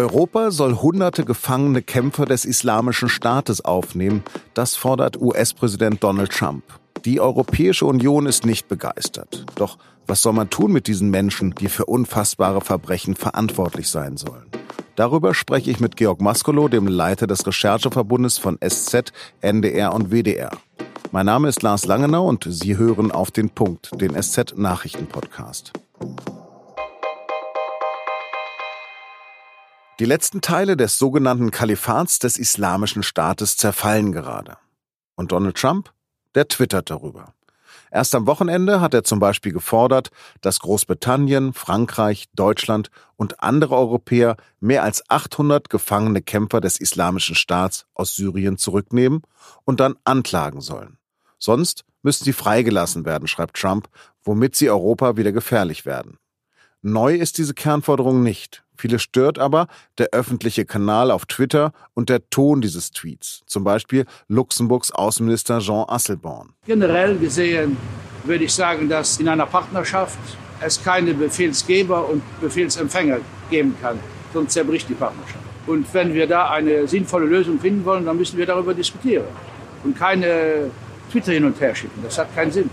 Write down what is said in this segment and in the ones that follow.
Europa soll hunderte gefangene Kämpfer des Islamischen Staates aufnehmen. Das fordert US-Präsident Donald Trump. Die Europäische Union ist nicht begeistert. Doch was soll man tun mit diesen Menschen, die für unfassbare Verbrechen verantwortlich sein sollen? Darüber spreche ich mit Georg Maskolo, dem Leiter des Rechercheverbundes von SZ, NDR und WDR. Mein Name ist Lars Langenau und Sie hören auf den Punkt, den SZ Nachrichtenpodcast. Die letzten Teile des sogenannten Kalifats des Islamischen Staates zerfallen gerade. Und Donald Trump, der twittert darüber. Erst am Wochenende hat er zum Beispiel gefordert, dass Großbritannien, Frankreich, Deutschland und andere Europäer mehr als 800 gefangene Kämpfer des Islamischen Staats aus Syrien zurücknehmen und dann anklagen sollen. Sonst müssen sie freigelassen werden, schreibt Trump, womit sie Europa wieder gefährlich werden. Neu ist diese Kernforderung nicht. Viele stört aber der öffentliche Kanal auf Twitter und der Ton dieses Tweets. Zum Beispiel Luxemburgs Außenminister Jean Asselborn. Generell gesehen würde ich sagen, dass in einer Partnerschaft es keine Befehlsgeber und Befehlsempfänger geben kann. Sonst zerbricht die Partnerschaft. Und wenn wir da eine sinnvolle Lösung finden wollen, dann müssen wir darüber diskutieren und keine Twitter hin und her schicken. Das hat keinen Sinn.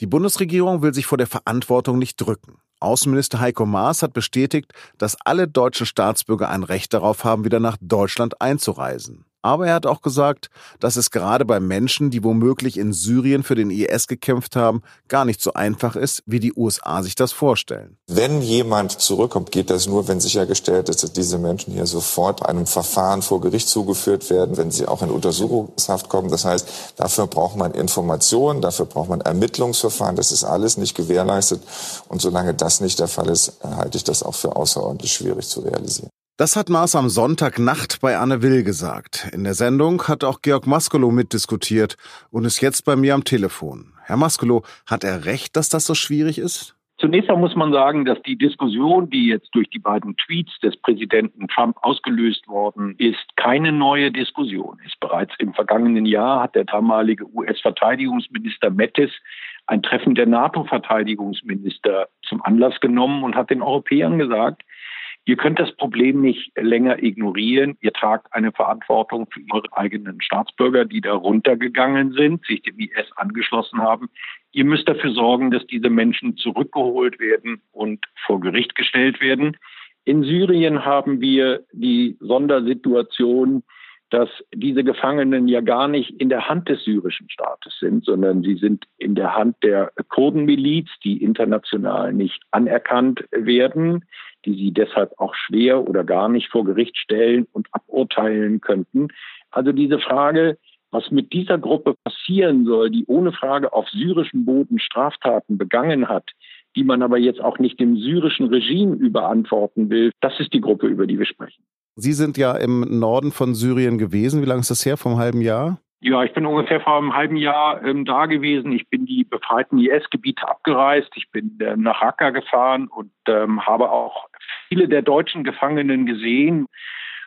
Die Bundesregierung will sich vor der Verantwortung nicht drücken. Außenminister Heiko Maas hat bestätigt, dass alle deutschen Staatsbürger ein Recht darauf haben, wieder nach Deutschland einzureisen. Aber er hat auch gesagt, dass es gerade bei Menschen, die womöglich in Syrien für den IS gekämpft haben, gar nicht so einfach ist, wie die USA sich das vorstellen. Wenn jemand zurückkommt, geht das nur, wenn sichergestellt ist, dass diese Menschen hier sofort einem Verfahren vor Gericht zugeführt werden, wenn sie auch in Untersuchungshaft kommen. Das heißt, dafür braucht man Informationen, dafür braucht man Ermittlungsverfahren. Das ist alles nicht gewährleistet. Und solange das nicht der Fall ist, halte ich das auch für außerordentlich schwierig zu realisieren. Das hat Maas am Sonntagnacht bei Anne Will gesagt. In der Sendung hat auch Georg Maskolo mitdiskutiert und ist jetzt bei mir am Telefon. Herr Maskolo, hat er recht, dass das so schwierig ist? Zunächst einmal muss man sagen, dass die Diskussion, die jetzt durch die beiden Tweets des Präsidenten Trump ausgelöst worden ist, keine neue Diskussion ist. Bereits im vergangenen Jahr hat der damalige US-Verteidigungsminister Mattis ein Treffen der NATO-Verteidigungsminister zum Anlass genommen und hat den Europäern gesagt, Ihr könnt das Problem nicht länger ignorieren. Ihr tragt eine Verantwortung für eure eigenen Staatsbürger, die da runtergegangen sind, sich dem IS angeschlossen haben. Ihr müsst dafür sorgen, dass diese Menschen zurückgeholt werden und vor Gericht gestellt werden. In Syrien haben wir die Sondersituation, dass diese Gefangenen ja gar nicht in der Hand des syrischen Staates sind, sondern sie sind in der Hand der Kurdenmiliz, die international nicht anerkannt werden die sie deshalb auch schwer oder gar nicht vor Gericht stellen und aburteilen könnten. Also diese Frage, was mit dieser Gruppe passieren soll, die ohne Frage auf syrischem Boden Straftaten begangen hat, die man aber jetzt auch nicht dem syrischen Regime überantworten will, das ist die Gruppe, über die wir sprechen. Sie sind ja im Norden von Syrien gewesen. Wie lange ist das her? Vom halben Jahr? Ja, ich bin ungefähr vor einem halben Jahr ähm, da gewesen. Ich bin die befreiten IS-Gebiete abgereist. Ich bin ähm, nach Raqqa gefahren und ähm, habe auch viele der deutschen Gefangenen gesehen.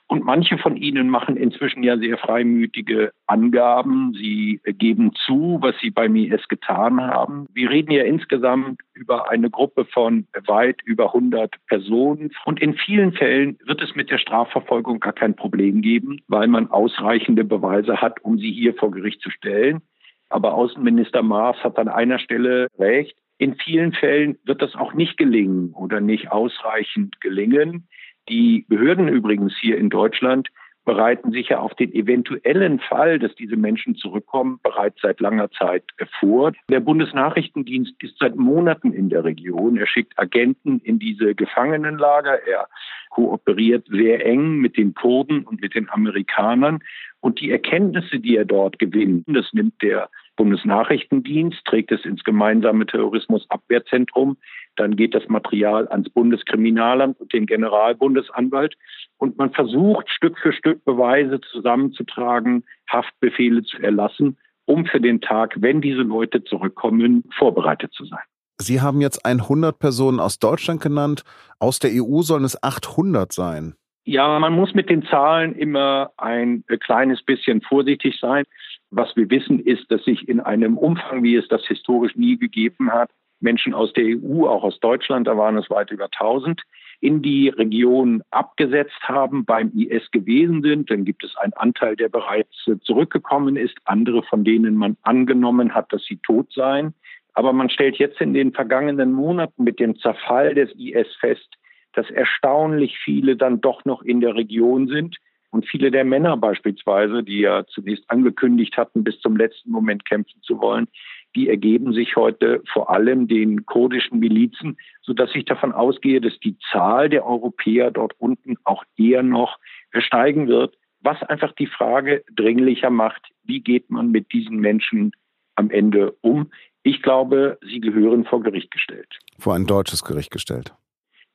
Und manche von ihnen machen inzwischen ja sehr freimütige Angaben. Sie geben zu, was sie beim IS getan haben. Wir reden ja insgesamt über eine Gruppe von weit über 100 Personen. Und in vielen Fällen wird es mit der Strafverfolgung gar kein Problem geben, weil man ausreichende Beweise hat, um sie hier vor Gericht zu stellen. Aber Außenminister Maas hat an einer Stelle recht. In vielen Fällen wird das auch nicht gelingen oder nicht ausreichend gelingen. Die Behörden übrigens hier in Deutschland bereiten sich ja auf den eventuellen Fall, dass diese Menschen zurückkommen, bereits seit langer Zeit vor. Der Bundesnachrichtendienst ist seit Monaten in der Region. Er schickt Agenten in diese Gefangenenlager. Er kooperiert sehr eng mit den Kurden und mit den Amerikanern. Und die Erkenntnisse, die er dort gewinnt, das nimmt der Bundesnachrichtendienst, trägt es ins gemeinsame Terrorismusabwehrzentrum, dann geht das Material ans Bundeskriminalamt und den Generalbundesanwalt und man versucht Stück für Stück Beweise zusammenzutragen, Haftbefehle zu erlassen, um für den Tag, wenn diese Leute zurückkommen, vorbereitet zu sein. Sie haben jetzt 100 Personen aus Deutschland genannt. Aus der EU sollen es 800 sein. Ja, man muss mit den Zahlen immer ein kleines bisschen vorsichtig sein. Was wir wissen, ist, dass sich in einem Umfang, wie es das historisch nie gegeben hat, Menschen aus der EU, auch aus Deutschland, da waren es weit über 1000, in die Region abgesetzt haben, beim IS gewesen sind. Dann gibt es einen Anteil, der bereits zurückgekommen ist, andere, von denen man angenommen hat, dass sie tot seien. Aber man stellt jetzt in den vergangenen Monaten mit dem Zerfall des IS fest, dass erstaunlich viele dann doch noch in der Region sind. Und viele der Männer beispielsweise, die ja zunächst angekündigt hatten, bis zum letzten Moment kämpfen zu wollen, die ergeben sich heute vor allem den kurdischen Milizen, sodass ich davon ausgehe, dass die Zahl der Europäer dort unten auch eher noch steigen wird, was einfach die Frage dringlicher macht, wie geht man mit diesen Menschen am Ende um? Ich glaube, sie gehören vor Gericht gestellt. Vor ein deutsches Gericht gestellt.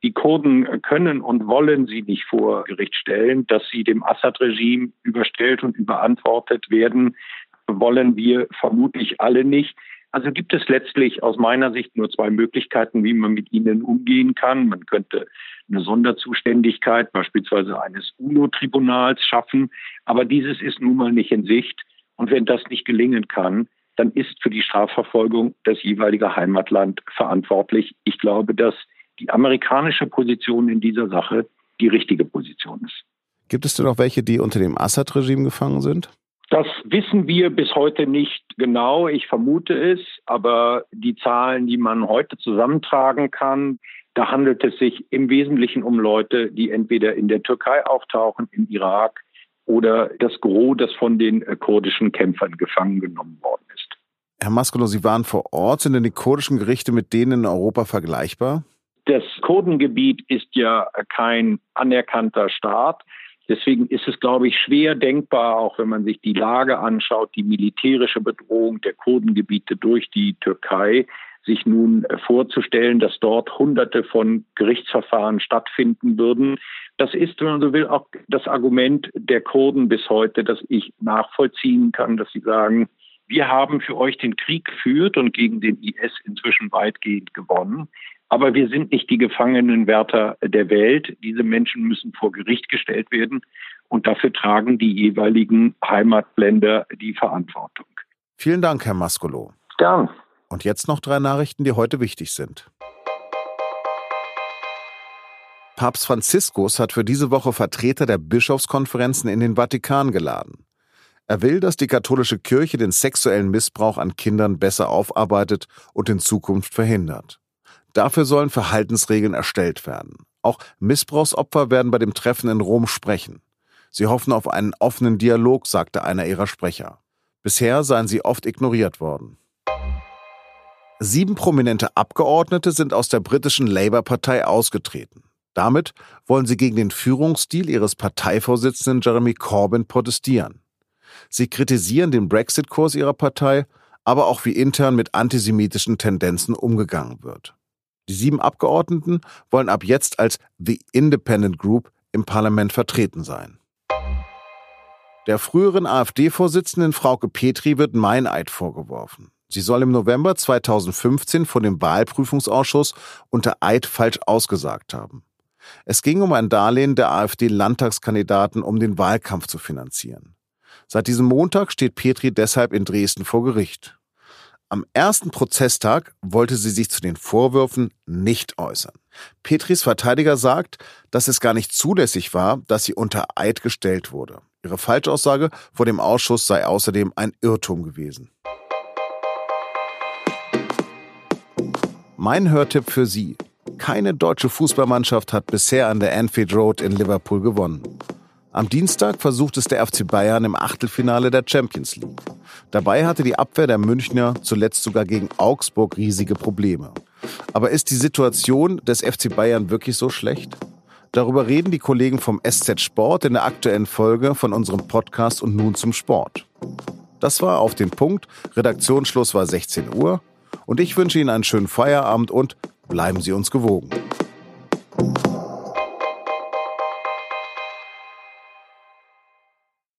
Die Kurden können und wollen sie nicht vor Gericht stellen, dass sie dem Assad-Regime überstellt und überantwortet werden, wollen wir vermutlich alle nicht. Also gibt es letztlich aus meiner Sicht nur zwei Möglichkeiten, wie man mit ihnen umgehen kann. Man könnte eine Sonderzuständigkeit beispielsweise eines UNO-Tribunals schaffen, aber dieses ist nun mal nicht in Sicht. Und wenn das nicht gelingen kann, dann ist für die Strafverfolgung das jeweilige Heimatland verantwortlich. Ich glaube, dass die amerikanische Position in dieser Sache die richtige Position ist. Gibt es denn noch welche, die unter dem Assad-Regime gefangen sind? Das wissen wir bis heute nicht genau. Ich vermute es, aber die Zahlen, die man heute zusammentragen kann, da handelt es sich im Wesentlichen um Leute, die entweder in der Türkei auftauchen, im Irak oder das Gros, das von den äh, kurdischen Kämpfern gefangen genommen worden ist. Herr Maskolo, Sie waren vor Ort. Sind denn die kurdischen Gerichte mit denen in Europa vergleichbar? Das Kurdengebiet ist ja kein anerkannter Staat. Deswegen ist es, glaube ich, schwer denkbar, auch wenn man sich die Lage anschaut, die militärische Bedrohung der Kurdengebiete durch die Türkei, sich nun vorzustellen, dass dort Hunderte von Gerichtsverfahren stattfinden würden. Das ist, wenn man so will, auch das Argument der Kurden bis heute, das ich nachvollziehen kann, dass sie sagen, wir haben für euch den Krieg geführt und gegen den IS inzwischen weitgehend gewonnen. Aber wir sind nicht die Gefangenenwärter der Welt. Diese Menschen müssen vor Gericht gestellt werden. Und dafür tragen die jeweiligen Heimatländer die Verantwortung. Vielen Dank, Herr Maskolo. Gern. Und jetzt noch drei Nachrichten, die heute wichtig sind. Papst Franziskus hat für diese Woche Vertreter der Bischofskonferenzen in den Vatikan geladen. Er will, dass die katholische Kirche den sexuellen Missbrauch an Kindern besser aufarbeitet und in Zukunft verhindert. Dafür sollen Verhaltensregeln erstellt werden. Auch Missbrauchsopfer werden bei dem Treffen in Rom sprechen. Sie hoffen auf einen offenen Dialog, sagte einer ihrer Sprecher. Bisher seien sie oft ignoriert worden. Sieben prominente Abgeordnete sind aus der britischen Labour-Partei ausgetreten. Damit wollen sie gegen den Führungsstil ihres Parteivorsitzenden Jeremy Corbyn protestieren. Sie kritisieren den Brexit-Kurs ihrer Partei, aber auch wie intern mit antisemitischen Tendenzen umgegangen wird. Die sieben Abgeordneten wollen ab jetzt als The Independent Group im Parlament vertreten sein. Der früheren AfD-Vorsitzenden Frauke Petri wird Meineid vorgeworfen. Sie soll im November 2015 vor dem Wahlprüfungsausschuss unter Eid falsch ausgesagt haben. Es ging um ein Darlehen der AfD-Landtagskandidaten, um den Wahlkampf zu finanzieren. Seit diesem Montag steht Petri deshalb in Dresden vor Gericht. Am ersten Prozesstag wollte sie sich zu den Vorwürfen nicht äußern. Petris Verteidiger sagt, dass es gar nicht zulässig war, dass sie unter Eid gestellt wurde. Ihre Falschaussage vor dem Ausschuss sei außerdem ein Irrtum gewesen. Mein Hörtipp für Sie. Keine deutsche Fußballmannschaft hat bisher an der Anfield Road in Liverpool gewonnen. Am Dienstag versucht es der FC Bayern im Achtelfinale der Champions League. Dabei hatte die Abwehr der Münchner zuletzt sogar gegen Augsburg riesige Probleme. Aber ist die Situation des FC Bayern wirklich so schlecht? Darüber reden die Kollegen vom SZ Sport in der aktuellen Folge von unserem Podcast und nun zum Sport. Das war auf den Punkt. Redaktionsschluss war 16 Uhr. Und ich wünsche Ihnen einen schönen Feierabend und bleiben Sie uns gewogen.